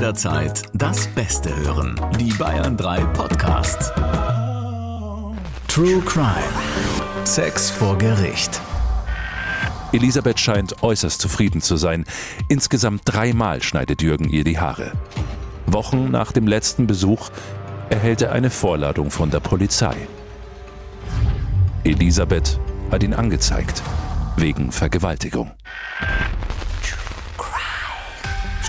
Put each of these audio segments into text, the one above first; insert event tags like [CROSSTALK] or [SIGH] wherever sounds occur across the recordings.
jederzeit das Beste hören. Die Bayern 3 Podcasts. True Crime. Sex vor Gericht. Elisabeth scheint äußerst zufrieden zu sein. Insgesamt dreimal schneidet Jürgen ihr die Haare. Wochen nach dem letzten Besuch erhält er eine Vorladung von der Polizei. Elisabeth hat ihn angezeigt. Wegen Vergewaltigung.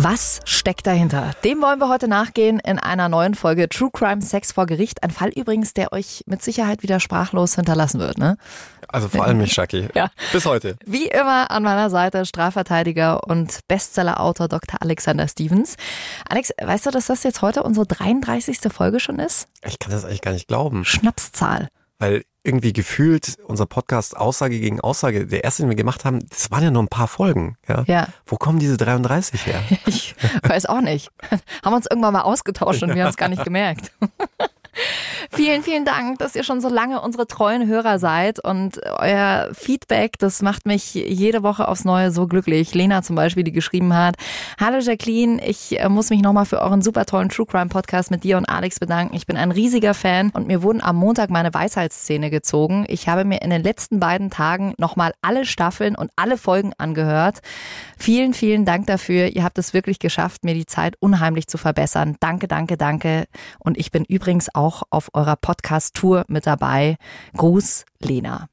Was steckt dahinter? Dem wollen wir heute nachgehen in einer neuen Folge True Crime Sex vor Gericht. Ein Fall übrigens, der euch mit Sicherheit wieder sprachlos hinterlassen wird, ne? Also vor allem mich, Shaki. Ja. Bis heute. Wie immer an meiner Seite Strafverteidiger und Bestsellerautor Dr. Alexander Stevens. Alex, weißt du, dass das jetzt heute unsere 33. Folge schon ist? Ich kann das eigentlich gar nicht glauben. Schnapszahl. Weil irgendwie gefühlt unser Podcast Aussage gegen Aussage, der erste, den wir gemacht haben, das waren ja nur ein paar Folgen. Ja. Ja. Wo kommen diese 33 her? [LAUGHS] Ich weiß auch nicht. Haben uns irgendwann mal ausgetauscht und wir haben es gar nicht gemerkt. [LAUGHS] [LAUGHS] Vielen, vielen Dank, dass ihr schon so lange unsere treuen Hörer seid und euer Feedback, das macht mich jede Woche aufs Neue so glücklich. Lena zum Beispiel, die geschrieben hat, Hallo Jacqueline, ich äh, muss mich nochmal für euren super tollen True Crime Podcast mit dir und Alex bedanken. Ich bin ein riesiger Fan und mir wurden am Montag meine Weisheitszähne gezogen. Ich habe mir in den letzten beiden Tagen nochmal alle Staffeln und alle Folgen angehört. Vielen, vielen Dank dafür. Ihr habt es wirklich geschafft, mir die Zeit unheimlich zu verbessern. Danke, danke, danke. Und ich bin übrigens auch auf eurer Podcast-Tour mit dabei. Gruß, Lena.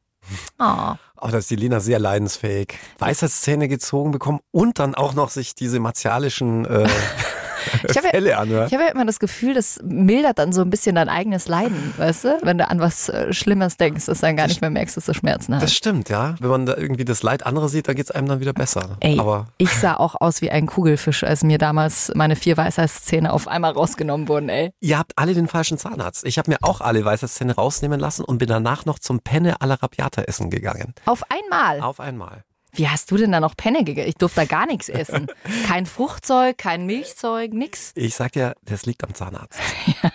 Oh. Auch dass die Lena sehr leidensfähig Weisheitszähne gezogen bekommen und dann auch noch sich diese martialischen äh, [LAUGHS] Ich habe ja, ich hab ja immer das Gefühl, das mildert dann so ein bisschen dein eigenes Leiden, weißt du? Wenn du an was äh, Schlimmes denkst, dass du dann gar nicht mehr merkst, dass du Schmerzen Das hast. stimmt, ja. Wenn man da irgendwie das Leid anderer sieht, dann geht's einem dann wieder besser. Ey, Aber ich sah auch aus wie ein Kugelfisch, als mir damals meine vier Weisheitszähne auf einmal rausgenommen wurden, ey. ihr habt alle den falschen Zahnarzt. Ich habe mir auch alle Weisheitszähne rausnehmen lassen und bin danach noch zum Penne alla Rabiata essen gegangen. Auf einmal. Auf einmal. Wie hast du denn da noch Penne gegessen? Ich durfte da gar nichts essen. [LAUGHS] Kein Fruchtzeug, kein Milchzeug, nix. Ich sag dir, das liegt am Zahnarzt.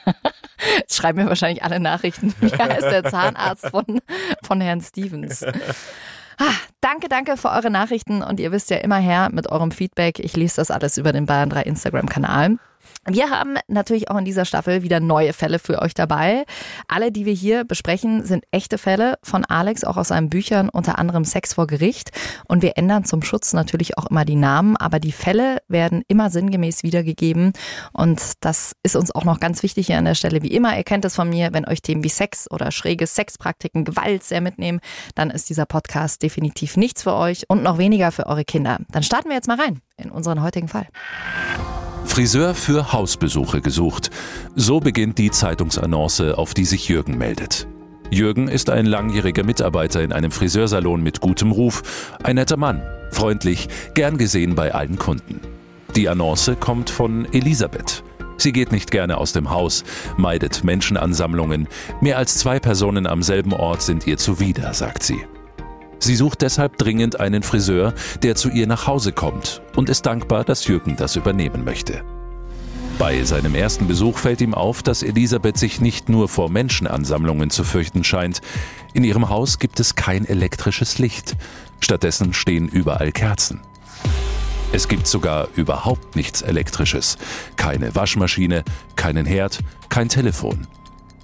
[LAUGHS] Jetzt schreiben mir wahrscheinlich alle Nachrichten. [LAUGHS] Wie heißt der Zahnarzt von, von Herrn Stevens? Ah, danke, danke für eure Nachrichten und ihr wisst ja immer her mit eurem Feedback. Ich lese das alles über den Bayern 3 Instagram-Kanal. Wir haben natürlich auch in dieser Staffel wieder neue Fälle für euch dabei. Alle, die wir hier besprechen, sind echte Fälle von Alex, auch aus seinen Büchern, unter anderem Sex vor Gericht. Und wir ändern zum Schutz natürlich auch immer die Namen, aber die Fälle werden immer sinngemäß wiedergegeben. Und das ist uns auch noch ganz wichtig hier an der Stelle. Wie immer, ihr kennt es von mir, wenn euch Themen wie Sex oder schräge Sexpraktiken, Gewalt sehr mitnehmen, dann ist dieser Podcast definitiv nichts für euch und noch weniger für eure Kinder. Dann starten wir jetzt mal rein in unseren heutigen Fall. Friseur für Hausbesuche gesucht. So beginnt die Zeitungsannonce, auf die sich Jürgen meldet. Jürgen ist ein langjähriger Mitarbeiter in einem Friseursalon mit gutem Ruf, ein netter Mann, freundlich, gern gesehen bei allen Kunden. Die Annonce kommt von Elisabeth. Sie geht nicht gerne aus dem Haus, meidet Menschenansammlungen. Mehr als zwei Personen am selben Ort sind ihr zuwider, sagt sie. Sie sucht deshalb dringend einen Friseur, der zu ihr nach Hause kommt und ist dankbar, dass Jürgen das übernehmen möchte. Bei seinem ersten Besuch fällt ihm auf, dass Elisabeth sich nicht nur vor Menschenansammlungen zu fürchten scheint. In ihrem Haus gibt es kein elektrisches Licht. Stattdessen stehen überall Kerzen. Es gibt sogar überhaupt nichts Elektrisches. Keine Waschmaschine, keinen Herd, kein Telefon.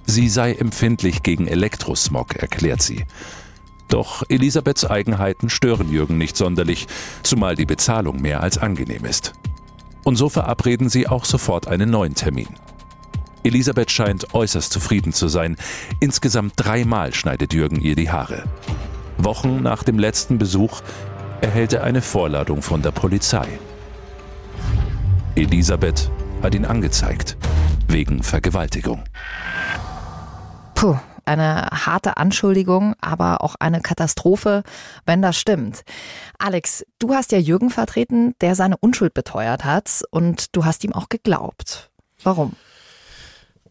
Sie sei empfindlich gegen Elektrosmog, erklärt sie. Doch Elisabeths Eigenheiten stören Jürgen nicht sonderlich, zumal die Bezahlung mehr als angenehm ist. Und so verabreden sie auch sofort einen neuen Termin. Elisabeth scheint äußerst zufrieden zu sein. Insgesamt dreimal schneidet Jürgen ihr die Haare. Wochen nach dem letzten Besuch erhält er eine Vorladung von der Polizei. Elisabeth hat ihn angezeigt. Wegen Vergewaltigung. Puh, eine harte Anschuldigung, aber auch eine Katastrophe, wenn das stimmt. Alex, du hast ja Jürgen vertreten, der seine Unschuld beteuert hat und du hast ihm auch geglaubt. Warum?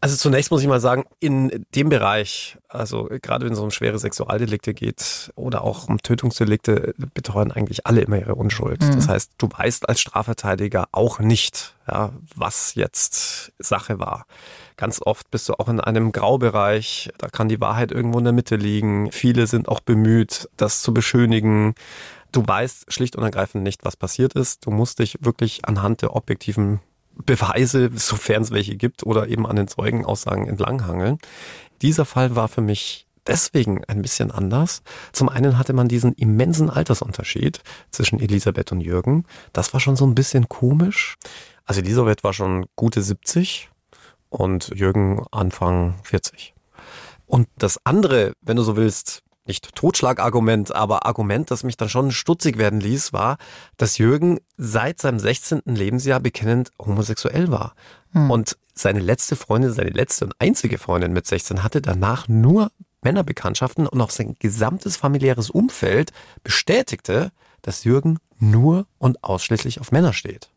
Also zunächst muss ich mal sagen, in dem Bereich, also gerade wenn es um schwere Sexualdelikte geht oder auch um Tötungsdelikte, betreuen eigentlich alle immer ihre Unschuld. Mhm. Das heißt, du weißt als Strafverteidiger auch nicht, ja, was jetzt Sache war. Ganz oft bist du auch in einem Graubereich, da kann die Wahrheit irgendwo in der Mitte liegen. Viele sind auch bemüht, das zu beschönigen. Du weißt schlicht und ergreifend nicht, was passiert ist. Du musst dich wirklich anhand der objektiven Beweise, sofern es welche gibt, oder eben an den Zeugenaussagen entlanghangeln. Dieser Fall war für mich deswegen ein bisschen anders. Zum einen hatte man diesen immensen Altersunterschied zwischen Elisabeth und Jürgen. Das war schon so ein bisschen komisch. Also Elisabeth war schon gute 70 und Jürgen Anfang 40. Und das andere, wenn du so willst, nicht Totschlagargument, aber Argument, das mich dann schon stutzig werden ließ, war, dass Jürgen seit seinem 16. Lebensjahr bekennend homosexuell war. Hm. Und seine letzte Freundin, seine letzte und einzige Freundin mit 16 hatte danach nur Männerbekanntschaften und auch sein gesamtes familiäres Umfeld bestätigte, dass Jürgen nur und ausschließlich auf Männer steht.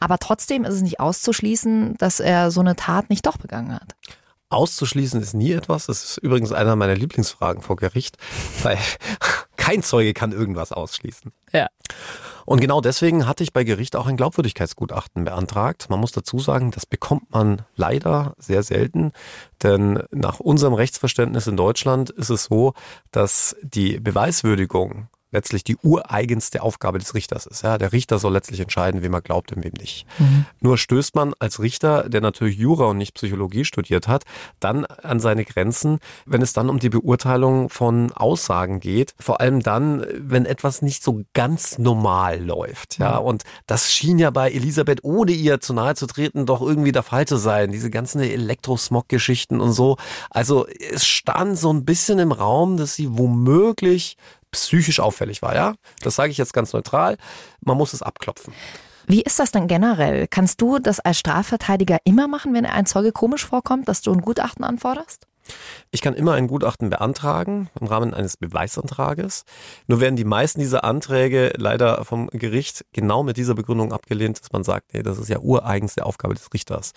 Aber trotzdem ist es nicht auszuschließen, dass er so eine Tat nicht doch begangen hat. Auszuschließen ist nie etwas. Das ist übrigens einer meiner Lieblingsfragen vor Gericht, weil [LAUGHS] kein Zeuge kann irgendwas ausschließen. Ja. Und genau deswegen hatte ich bei Gericht auch ein Glaubwürdigkeitsgutachten beantragt. Man muss dazu sagen, das bekommt man leider sehr selten, denn nach unserem Rechtsverständnis in Deutschland ist es so, dass die Beweiswürdigung letztlich die ureigenste Aufgabe des Richters ist. Ja, der Richter soll letztlich entscheiden, wem er glaubt und wem nicht. Mhm. Nur stößt man als Richter, der natürlich Jura und nicht Psychologie studiert hat, dann an seine Grenzen, wenn es dann um die Beurteilung von Aussagen geht. Vor allem dann, wenn etwas nicht so ganz normal läuft. Ja, mhm. und das schien ja bei Elisabeth, ohne ihr zu nahe zu treten, doch irgendwie der Fall zu sein. Diese ganzen Elektrosmog-Geschichten und so. Also es stand so ein bisschen im Raum, dass sie womöglich psychisch auffällig war, ja? Das sage ich jetzt ganz neutral. Man muss es abklopfen. Wie ist das denn generell? Kannst du das als Strafverteidiger immer machen, wenn ein Zeuge komisch vorkommt, dass du ein Gutachten anforderst? Ich kann immer ein Gutachten beantragen im Rahmen eines Beweisantrages. Nur werden die meisten dieser Anträge leider vom Gericht genau mit dieser Begründung abgelehnt, dass man sagt, nee, das ist ja ureigens der Aufgabe des Richters.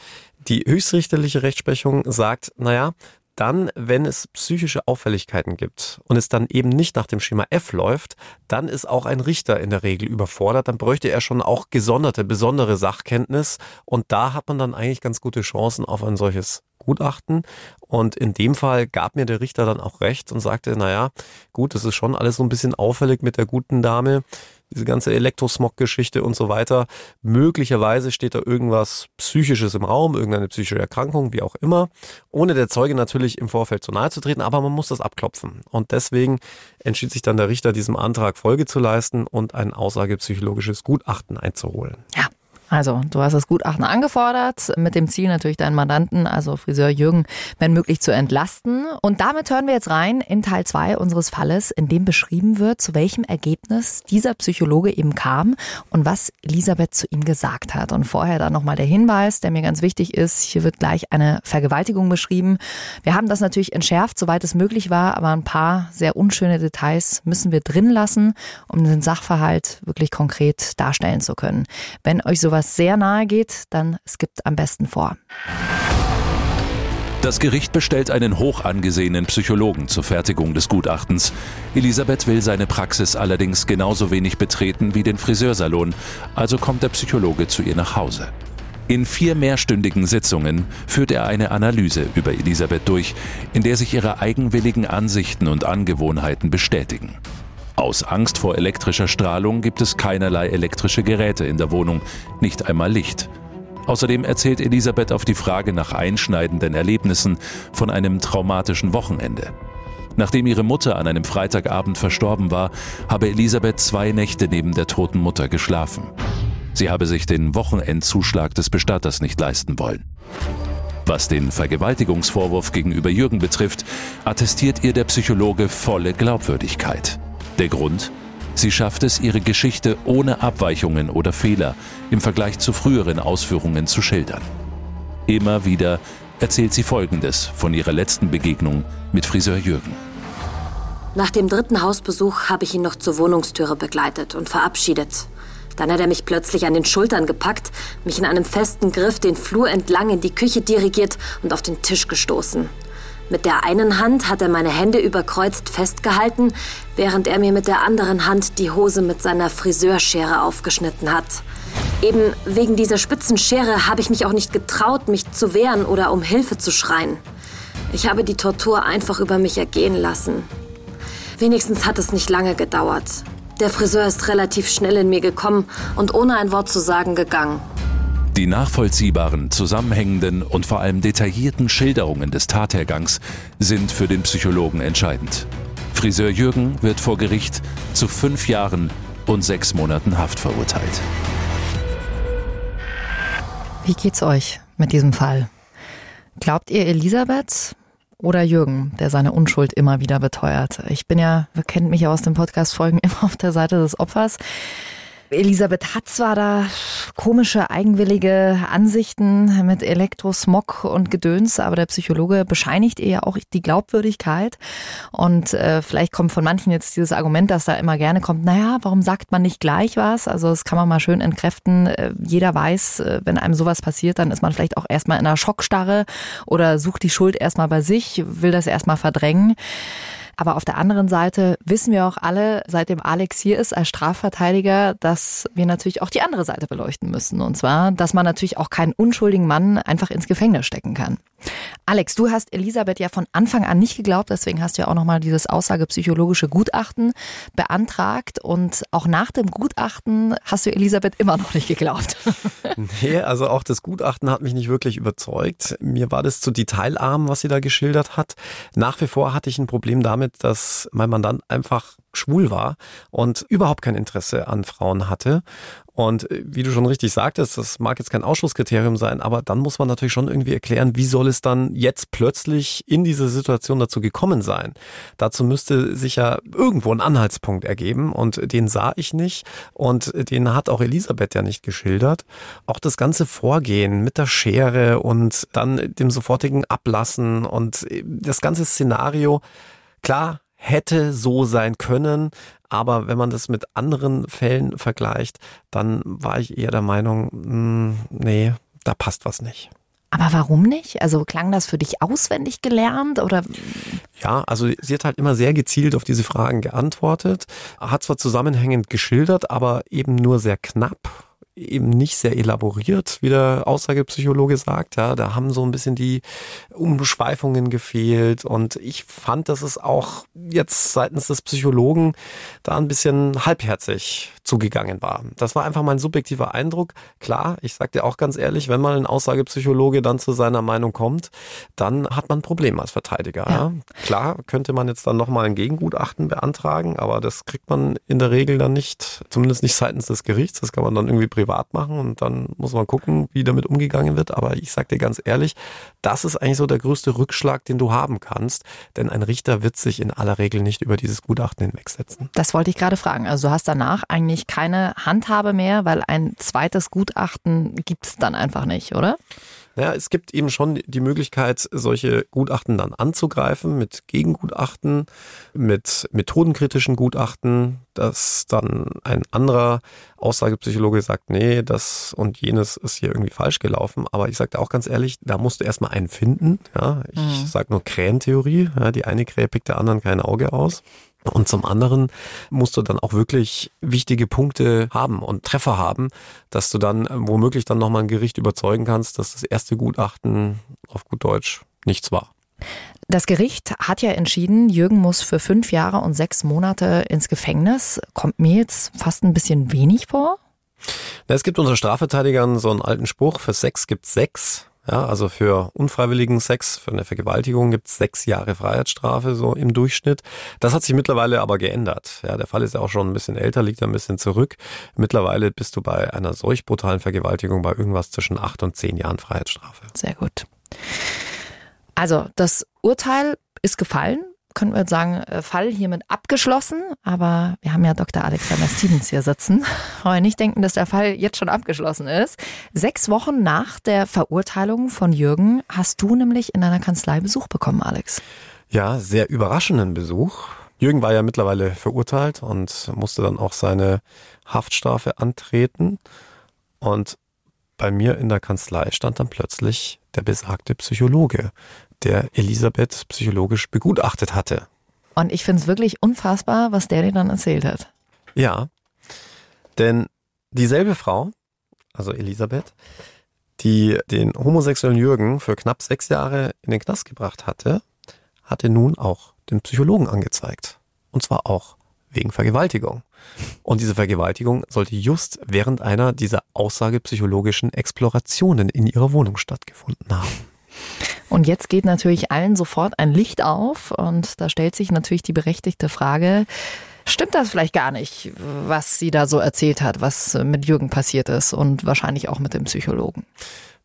Die höchstrichterliche Rechtsprechung sagt, naja, dann, wenn es psychische Auffälligkeiten gibt und es dann eben nicht nach dem Schema F läuft, dann ist auch ein Richter in der Regel überfordert. Dann bräuchte er schon auch gesonderte, besondere Sachkenntnis. Und da hat man dann eigentlich ganz gute Chancen auf ein solches Gutachten. Und in dem Fall gab mir der Richter dann auch recht und sagte, naja, gut, das ist schon alles so ein bisschen auffällig mit der guten Dame diese ganze Elektrosmog-Geschichte und so weiter. Möglicherweise steht da irgendwas Psychisches im Raum, irgendeine psychische Erkrankung, wie auch immer, ohne der Zeuge natürlich im Vorfeld zu nahe zu treten, aber man muss das abklopfen. Und deswegen entschied sich dann der Richter, diesem Antrag Folge zu leisten und ein aussagepsychologisches Gutachten einzuholen. Ja, also, du hast das Gutachten angefordert, mit dem Ziel natürlich deinen Mandanten, also Friseur Jürgen, wenn möglich zu entlasten. Und damit hören wir jetzt rein in Teil 2 unseres Falles, in dem beschrieben wird, zu welchem Ergebnis dieser Psychologe eben kam und was Elisabeth zu ihm gesagt hat. Und vorher dann nochmal der Hinweis, der mir ganz wichtig ist. Hier wird gleich eine Vergewaltigung beschrieben. Wir haben das natürlich entschärft, soweit es möglich war, aber ein paar sehr unschöne Details müssen wir drin lassen, um den Sachverhalt wirklich konkret darstellen zu können. Wenn euch sowas sowas sehr nahe geht, dann skippt am besten vor. Das Gericht bestellt einen hoch angesehenen Psychologen zur Fertigung des Gutachtens. Elisabeth will seine Praxis allerdings genauso wenig betreten wie den Friseursalon, also kommt der Psychologe zu ihr nach Hause. In vier mehrstündigen Sitzungen führt er eine Analyse über Elisabeth durch, in der sich ihre eigenwilligen Ansichten und Angewohnheiten bestätigen. Aus Angst vor elektrischer Strahlung gibt es keinerlei elektrische Geräte in der Wohnung, nicht einmal Licht. Außerdem erzählt Elisabeth auf die Frage nach einschneidenden Erlebnissen von einem traumatischen Wochenende. Nachdem ihre Mutter an einem Freitagabend verstorben war, habe Elisabeth zwei Nächte neben der toten Mutter geschlafen. Sie habe sich den Wochenendzuschlag des Bestatters nicht leisten wollen. Was den Vergewaltigungsvorwurf gegenüber Jürgen betrifft, attestiert ihr der Psychologe volle Glaubwürdigkeit. Der Grund? Sie schafft es, ihre Geschichte ohne Abweichungen oder Fehler im Vergleich zu früheren Ausführungen zu schildern. Immer wieder erzählt sie Folgendes von ihrer letzten Begegnung mit Friseur Jürgen. Nach dem dritten Hausbesuch habe ich ihn noch zur Wohnungstüre begleitet und verabschiedet. Dann hat er mich plötzlich an den Schultern gepackt, mich in einem festen Griff den Flur entlang in die Küche dirigiert und auf den Tisch gestoßen. Mit der einen Hand hat er meine Hände überkreuzt festgehalten, während er mir mit der anderen Hand die Hose mit seiner Friseurschere aufgeschnitten hat. Eben wegen dieser spitzen Schere habe ich mich auch nicht getraut, mich zu wehren oder um Hilfe zu schreien. Ich habe die Tortur einfach über mich ergehen lassen. Wenigstens hat es nicht lange gedauert. Der Friseur ist relativ schnell in mir gekommen und ohne ein Wort zu sagen gegangen. Die nachvollziehbaren, zusammenhängenden und vor allem detaillierten Schilderungen des Tathergangs sind für den Psychologen entscheidend. Friseur Jürgen wird vor Gericht zu fünf Jahren und sechs Monaten Haft verurteilt. Wie geht's euch mit diesem Fall? Glaubt ihr Elisabeth oder Jürgen, der seine Unschuld immer wieder beteuert? Ich bin ja, kennt mich ja aus den Podcast-Folgen, [LAUGHS] immer auf der Seite des Opfers. Elisabeth hat zwar da komische, eigenwillige Ansichten mit Elektrosmog und Gedöns, aber der Psychologe bescheinigt ihr ja auch die Glaubwürdigkeit. Und äh, vielleicht kommt von manchen jetzt dieses Argument, dass da immer gerne kommt, naja, warum sagt man nicht gleich was? Also das kann man mal schön entkräften. Äh, jeder weiß, äh, wenn einem sowas passiert, dann ist man vielleicht auch erstmal in einer Schockstarre oder sucht die Schuld erstmal bei sich, will das erstmal verdrängen. Aber auf der anderen Seite wissen wir auch alle, seitdem Alex hier ist als Strafverteidiger, dass wir natürlich auch die andere Seite beleuchten müssen. Und zwar, dass man natürlich auch keinen unschuldigen Mann einfach ins Gefängnis stecken kann. Alex, du hast Elisabeth ja von Anfang an nicht geglaubt, deswegen hast du ja auch nochmal dieses aussagepsychologische Gutachten beantragt und auch nach dem Gutachten hast du Elisabeth immer noch nicht geglaubt. [LAUGHS] Nee, also auch das Gutachten hat mich nicht wirklich überzeugt. Mir war das zu detailarm, was sie da geschildert hat. Nach wie vor hatte ich ein Problem damit, dass mein Mandant einfach schwul war und überhaupt kein Interesse an Frauen hatte. Und äh, wie du schon richtig sagtest, das mag jetzt kein Ausschlusskriterium sein, aber dann muss man natürlich schon irgendwie erklären, wie soll es dann jetzt plötzlich in dieser Situation dazu gekommen sein. Dazu müsste sich ja irgendwo ein Anhaltspunkt ergeben und den sah ich nicht und den hat auch Elisabeth ja nicht geschildert. Auch das ganze Vorgehen mit der Schere und dann dem sofortigen Ablassen und äh, das ganze Szenario, klar, hätte so sein können. Aber wenn man das mit anderen Fällen vergleicht, dann war ich eher der Meinung, mh, hm, nee, da passt was nicht. Aber warum nicht? Also klang das für dich auswendig gelernt oder? Ja, also sie hat halt immer sehr gezielt auf diese Fragen geantwortet, hat zwar zusammenhängend geschildert, aber eben nur sehr knapp eben nicht sehr elaboriert, wie der Aussagepsychologe sagt. Ja, da haben so ein bisschen die Umschweifungen gefehlt. Und ich fand, dass es auch jetzt seitens des Psychologen da ein bisschen halbherzig zugegangen war. Das war einfach mein subjektiver Eindruck. Klar, ich sag dir auch ganz ehrlich, wenn mal ein Aussagepsychologe dann zu seiner Meinung kommt, dann hat man ein Problem als Verteidiger. Ja. Ja. Klar, könnte man jetzt dann nochmal ein Gegengutachten beantragen, aber das kriegt man in der Regel dann nicht, zumindest nicht seitens des Gerichts. Das kann man dann irgendwie privat machen und dann muss man gucken, wie damit umgegangen wird. Aber ich sag dir ganz ehrlich, das ist eigentlich so der größte Rückschlag, den du haben kannst, denn ein Richter wird sich in aller Regel nicht über dieses Gutachten hinwegsetzen. Das wollte ich gerade fragen. Also du hast danach eigentlich keine Handhabe mehr, weil ein zweites Gutachten gibt es dann einfach nicht, oder? Ja, es gibt eben schon die Möglichkeit, solche Gutachten dann anzugreifen mit Gegengutachten, mit methodenkritischen Gutachten, dass dann ein anderer Aussagepsychologe sagt, nee, das und jenes ist hier irgendwie falsch gelaufen. Aber ich sage auch ganz ehrlich, da musst du erstmal einen finden. Ja, ich mhm. sage nur Krähentheorie. Ja, die eine Krähe pickt der anderen kein Auge aus. Und zum anderen musst du dann auch wirklich wichtige Punkte haben und Treffer haben, dass du dann womöglich dann nochmal ein Gericht überzeugen kannst, dass das erste Gutachten auf gut Deutsch nichts war. Das Gericht hat ja entschieden, Jürgen muss für fünf Jahre und sechs Monate ins Gefängnis. Kommt mir jetzt fast ein bisschen wenig vor. Es gibt unter Strafverteidigern so einen alten Spruch, für sechs gibt sechs. Ja, also für unfreiwilligen Sex, für eine Vergewaltigung gibt es sechs Jahre Freiheitsstrafe so im Durchschnitt. Das hat sich mittlerweile aber geändert. Ja, der Fall ist ja auch schon ein bisschen älter, liegt ein bisschen zurück. Mittlerweile bist du bei einer solch brutalen Vergewaltigung bei irgendwas zwischen acht und zehn Jahren Freiheitsstrafe. Sehr gut. Also das Urteil ist gefallen könnten wir sagen, äh, Fall hiermit abgeschlossen. Aber wir haben ja Dr. Alexander Stevens hier sitzen. [LAUGHS] Wollen nicht denken, dass der Fall jetzt schon abgeschlossen ist. Sechs Wochen nach der Verurteilung von Jürgen hast du nämlich in deiner Kanzlei Besuch bekommen, Alex. Ja, sehr überraschenden Besuch. Jürgen war ja mittlerweile verurteilt und musste dann auch seine Haftstrafe antreten. Und bei mir in der Kanzlei stand dann plötzlich der besagte Psychologe, der Elisabeth psychologisch begutachtet hatte. Und ich finde es wirklich unfassbar, was der dir dann erzählt hat. Ja, denn dieselbe Frau, also Elisabeth, die den homosexuellen Jürgen für knapp sechs Jahre in den Knast gebracht hatte, hatte nun auch den Psychologen angezeigt. Und zwar auch wegen Vergewaltigung. Und diese Vergewaltigung sollte just während einer dieser aussagepsychologischen Explorationen in ihrer Wohnung stattgefunden haben. Und jetzt geht natürlich allen sofort ein Licht auf und da stellt sich natürlich die berechtigte Frage, stimmt das vielleicht gar nicht, was sie da so erzählt hat, was mit Jürgen passiert ist und wahrscheinlich auch mit dem Psychologen?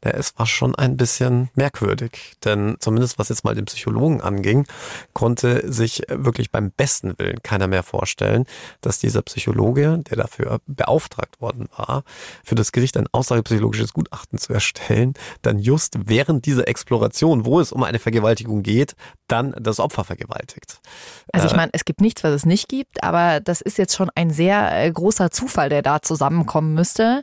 Ja, es war schon ein bisschen merkwürdig, denn zumindest was jetzt mal den Psychologen anging, konnte sich wirklich beim besten Willen keiner mehr vorstellen, dass dieser Psychologe, der dafür beauftragt worden war, für das Gericht ein aussagepsychologisches Gutachten zu erstellen, dann just während dieser Exploration, wo es um eine Vergewaltigung geht, dann das Opfer vergewaltigt. Also ich meine, es gibt nichts, was es nicht gibt, aber das ist jetzt schon ein sehr äh, großer Zufall, der da zusammenkommen müsste.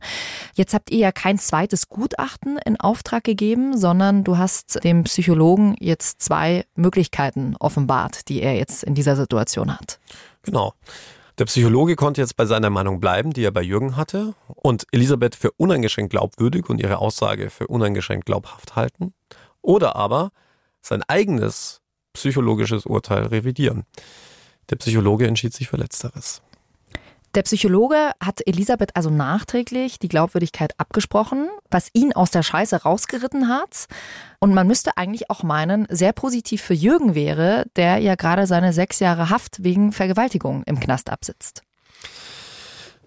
Jetzt habt ihr ja kein zweites Gutachten in Auftrag gegeben, sondern du hast dem Psychologen jetzt zwei Möglichkeiten offenbart, die er jetzt in dieser Situation hat. Genau. Der Psychologe konnte jetzt bei seiner Meinung bleiben, die er bei Jürgen hatte, und Elisabeth für uneingeschränkt glaubwürdig und ihre Aussage für uneingeschränkt glaubhaft halten. Oder aber sein eigenes psychologisches Urteil revidieren. Der Psychologe entschied sich für Letzteres. Der Psychologe hat Elisabeth also nachträglich die Glaubwürdigkeit abgesprochen, was ihn aus der Scheiße rausgeritten hat. Und man müsste eigentlich auch meinen, sehr positiv für Jürgen wäre, der ja gerade seine sechs Jahre Haft wegen Vergewaltigung im Knast absitzt.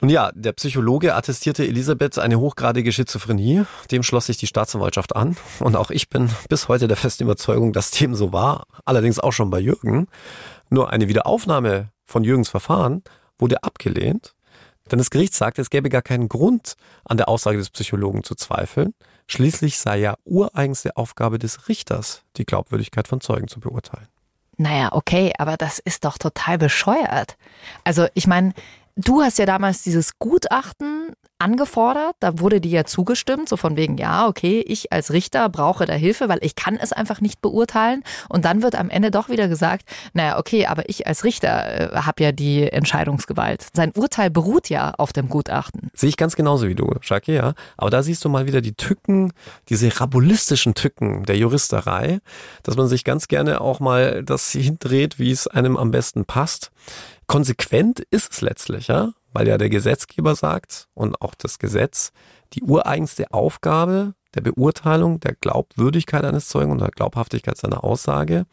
Nun ja, der Psychologe attestierte Elisabeth eine hochgradige Schizophrenie. Dem schloss sich die Staatsanwaltschaft an. Und auch ich bin bis heute der festen Überzeugung, dass dem so war. Allerdings auch schon bei Jürgen. Nur eine Wiederaufnahme von Jürgens Verfahren wurde abgelehnt, denn das Gericht sagte, es gäbe gar keinen Grund, an der Aussage des Psychologen zu zweifeln. Schließlich sei ja ureigenste Aufgabe des Richters, die Glaubwürdigkeit von Zeugen zu beurteilen. Naja, okay, aber das ist doch total bescheuert. Also ich meine, du hast ja damals dieses Gutachten angefordert, da wurde dir ja zugestimmt, so von wegen, ja, okay, ich als Richter brauche da Hilfe, weil ich kann es einfach nicht beurteilen. Und dann wird am Ende doch wieder gesagt, naja, okay, aber ich als Richter äh, habe ja die Entscheidungsgewalt. Sein Urteil beruht ja auf dem Gutachten. Sehe ich ganz genauso wie du, Jackie, ja. Aber da siehst du mal wieder die Tücken, diese rabulistischen Tücken der Juristerei, dass man sich ganz gerne auch mal das hindreht, wie es einem am besten passt. Konsequent ist es letztlich, ja weil ja der Gesetzgeber sagt und auch das Gesetz, die ureigenste Aufgabe der Beurteilung der Glaubwürdigkeit eines Zeugen und der Glaubhaftigkeit seiner Aussage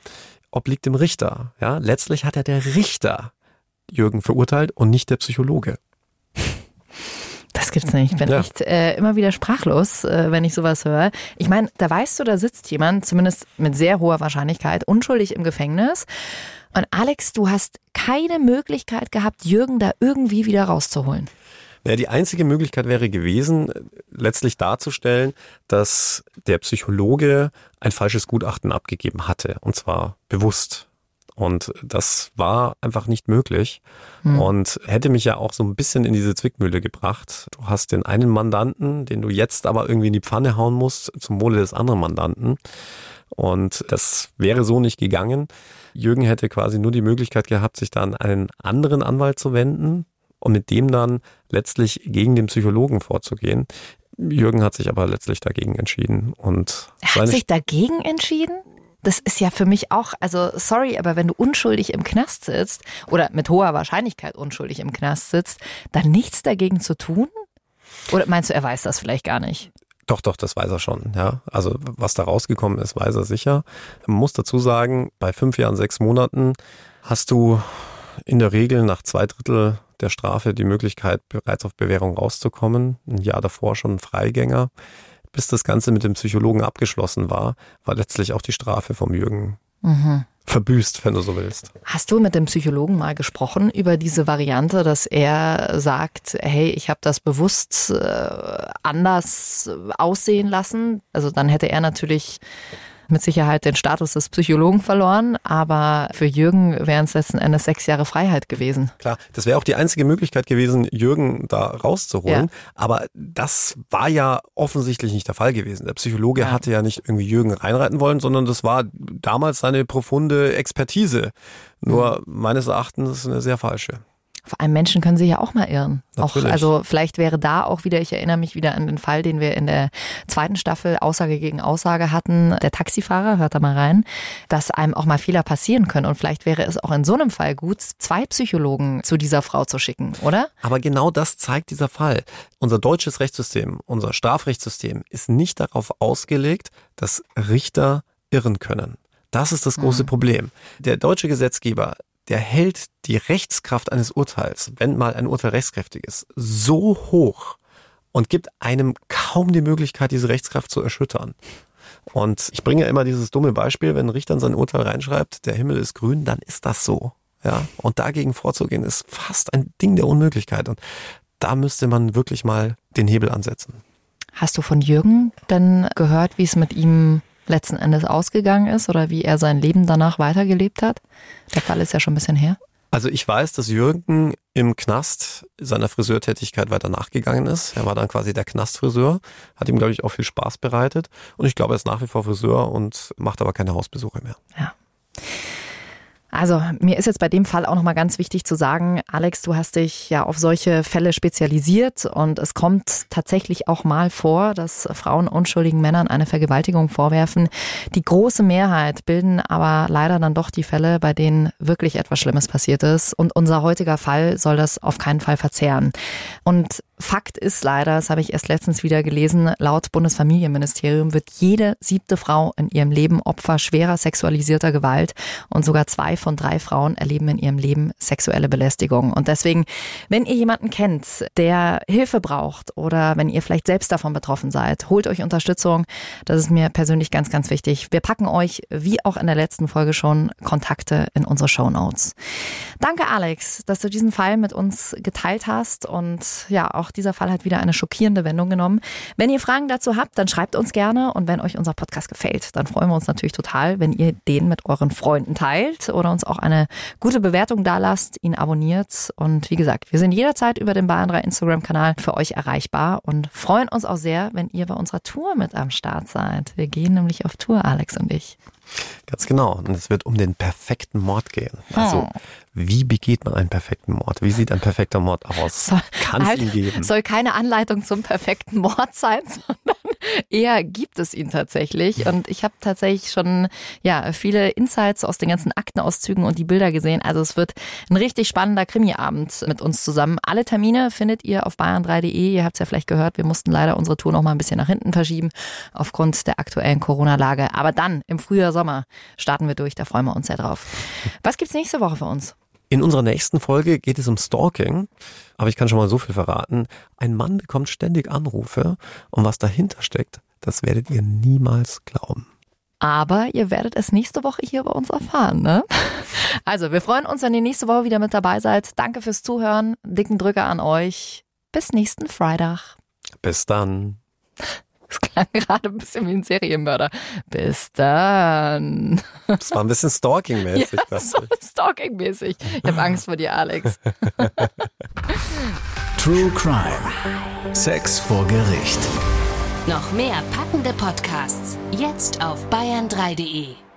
obliegt dem Richter. Ja, letztlich hat ja der Richter Jürgen verurteilt und nicht der Psychologe. Das gibt's nicht. Ich bin ja. echt äh, immer wieder sprachlos, äh, wenn ich sowas höre. Ich meine, da weißt du, da sitzt jemand, zumindest mit sehr hoher Wahrscheinlichkeit, unschuldig im Gefängnis. Und Alex, du hast keine Möglichkeit gehabt, Jürgen da irgendwie wieder rauszuholen. Ja, die einzige Möglichkeit wäre gewesen, letztlich darzustellen, dass der Psychologe ein falsches Gutachten abgegeben hatte, und zwar bewusst. Und das war einfach nicht möglich hm. und hätte mich ja auch so ein bisschen in diese Zwickmühle gebracht. Du hast den einen Mandanten, den du jetzt aber irgendwie in die Pfanne hauen musst, zum Wohle des anderen Mandanten. Und das wäre so nicht gegangen. Jürgen hätte quasi nur die Möglichkeit gehabt, sich dann an einen anderen Anwalt zu wenden und mit dem dann letztlich gegen den Psychologen vorzugehen. Jürgen hat sich aber letztlich dagegen entschieden und er hat sich dagegen entschieden? Das ist ja für mich auch, also sorry, aber wenn du unschuldig im Knast sitzt oder mit hoher Wahrscheinlichkeit unschuldig im Knast sitzt, dann nichts dagegen zu tun? Oder meinst du, er weiß das vielleicht gar nicht? Doch, doch, das weiß er schon. Ja, also was da rausgekommen ist, weiß er sicher. Man muss dazu sagen, bei fünf Jahren, sechs Monaten hast du in der Regel nach zwei Drittel der Strafe die Möglichkeit, bereits auf Bewährung rauszukommen. Ein Jahr davor schon Freigänger. Bis das Ganze mit dem Psychologen abgeschlossen war, war letztlich auch die Strafe vom Jürgen mhm verbüßt, wenn du so willst. Hast du mit dem Psychologen mal gesprochen über diese Variante, dass er sagt, hey, ich habe das bewusst äh, anders aussehen lassen? Also dann hätte er natürlich mit Sicherheit den Status des Psychologen verloren, aber für Jürgen wären es letzten Endes sechs Jahre Freiheit gewesen. Klar, das wäre auch die einzige Möglichkeit gewesen, Jürgen da rauszuholen. Ja. Aber das war ja offensichtlich nicht der Fall gewesen. Der Psychologe ja. hatte ja nicht irgendwie Jürgen reinreiten wollen, sondern das war damals seine profunde Expertise. Nur mhm. meines Erachtens eine sehr falsche. Vor allem Menschen können sich ja auch mal irren. Auch, also vielleicht wäre da auch wieder, ich erinnere mich wieder an den Fall, den wir in der zweiten Staffel Aussage gegen Aussage hatten, der Taxifahrer, hört da mal rein, dass einem auch mal Fehler passieren können. Und vielleicht wäre es auch in so einem Fall gut, zwei Psychologen zu dieser Frau zu schicken, oder? Aber genau das zeigt dieser Fall. Unser deutsches Rechtssystem, unser Strafrechtssystem ist nicht darauf ausgelegt, dass Richter irren können. Das ist das große mhm. Problem. Der deutsche Gesetzgeber der hält die Rechtskraft eines Urteils, wenn mal ein Urteil rechtskräftig ist, so hoch und gibt einem kaum die Möglichkeit, diese Rechtskraft zu erschüttern. Und ich bringe ja immer dieses dumme Beispiel, wenn ein Richter in sein Urteil reinschreibt, der Himmel ist grün, dann ist das so. Ja, und dagegen vorzugehen ist fast ein Ding der Unmöglichkeit. Und da müsste man wirklich mal den Hebel ansetzen. Hast du von Jürgen denn gehört, wie es mit ihm letzten Endes ausgegangen ist oder wie er sein Leben danach weitergelebt hat? Der Fall ist ja schon ein bisschen her. Also ich weiß, dass Jürgen im Knast seiner Friseurtätigkeit weiter nachgegangen ist. Er war dann quasi der Knastfriseur, hat ihm, glaube ich, auch viel Spaß bereitet. Und ich glaube, er ist nach wie vor Friseur und macht aber keine Hausbesuche mehr. Ja. Also mir ist jetzt bei dem Fall auch nochmal ganz wichtig zu sagen, Alex, du hast dich ja auf solche Fälle spezialisiert und es kommt tatsächlich auch mal vor, dass Frauen unschuldigen Männern eine Vergewaltigung vorwerfen. Die große Mehrheit bilden aber leider dann doch die Fälle, bei denen wirklich etwas Schlimmes passiert ist. Und unser heutiger Fall soll das auf keinen Fall verzehren. Und Fakt ist leider, das habe ich erst letztens wieder gelesen, laut Bundesfamilienministerium wird jede siebte Frau in ihrem Leben Opfer schwerer sexualisierter Gewalt und sogar zwei von drei Frauen erleben in ihrem Leben sexuelle Belästigung. Und deswegen, wenn ihr jemanden kennt, der Hilfe braucht oder wenn ihr vielleicht selbst davon betroffen seid, holt euch Unterstützung. Das ist mir persönlich ganz, ganz wichtig. Wir packen euch, wie auch in der letzten Folge schon, Kontakte in unsere Show Notes. Danke, Alex, dass du diesen Fall mit uns geteilt hast und ja, auch dieser Fall hat wieder eine schockierende Wendung genommen. Wenn ihr Fragen dazu habt, dann schreibt uns gerne und wenn euch unser Podcast gefällt, dann freuen wir uns natürlich total, wenn ihr den mit euren Freunden teilt oder uns auch eine gute Bewertung da lasst, ihn abonniert und wie gesagt, wir sind jederzeit über den Bayern 3 Instagram-Kanal für euch erreichbar und freuen uns auch sehr, wenn ihr bei unserer Tour mit am Start seid. Wir gehen nämlich auf Tour, Alex und ich. Ganz genau. Und es wird um den perfekten Mord gehen. Also, oh. wie begeht man einen perfekten Mord? Wie sieht ein perfekter Mord aus? Kann es halt, ihn geben? Soll keine Anleitung zum perfekten Mord sein, sondern [LAUGHS] eher gibt es ihn tatsächlich. Und ich habe tatsächlich schon ja viele Insights aus den ganzen Aktenauszügen und die Bilder gesehen. Also es wird ein richtig spannender Krimiabend mit uns zusammen. Alle Termine findet ihr auf bayern3.de. Ihr habt es ja vielleicht gehört, wir mussten leider unsere Tour noch mal ein bisschen nach hinten verschieben aufgrund der aktuellen Corona-Lage. Aber dann im Frühjahr Sommer starten wir durch. Da freuen wir uns sehr drauf. Was gibt's nächste Woche für uns? In unserer nächsten Folge geht es um Stalking. Aber ich kann schon mal so viel verraten. Ein Mann bekommt ständig Anrufe und was dahinter steckt, das werdet ihr niemals glauben. Aber ihr werdet es nächste Woche hier bei uns erfahren, ne? Also, wir freuen uns, wenn ihr nächste Woche wieder mit dabei seid. Danke fürs Zuhören. Dicken Drücker an euch. Bis nächsten Freitag. Bis dann. Das klang gerade ein bisschen wie ein Serienmörder. Bis dann. Das war ein bisschen Stalking-mäßig. Ja, das war Stalking-mäßig. Ich habe Angst vor dir, Alex. [LAUGHS] True Crime. Sex vor Gericht. Noch mehr packende Podcasts. Jetzt auf bayern3.de.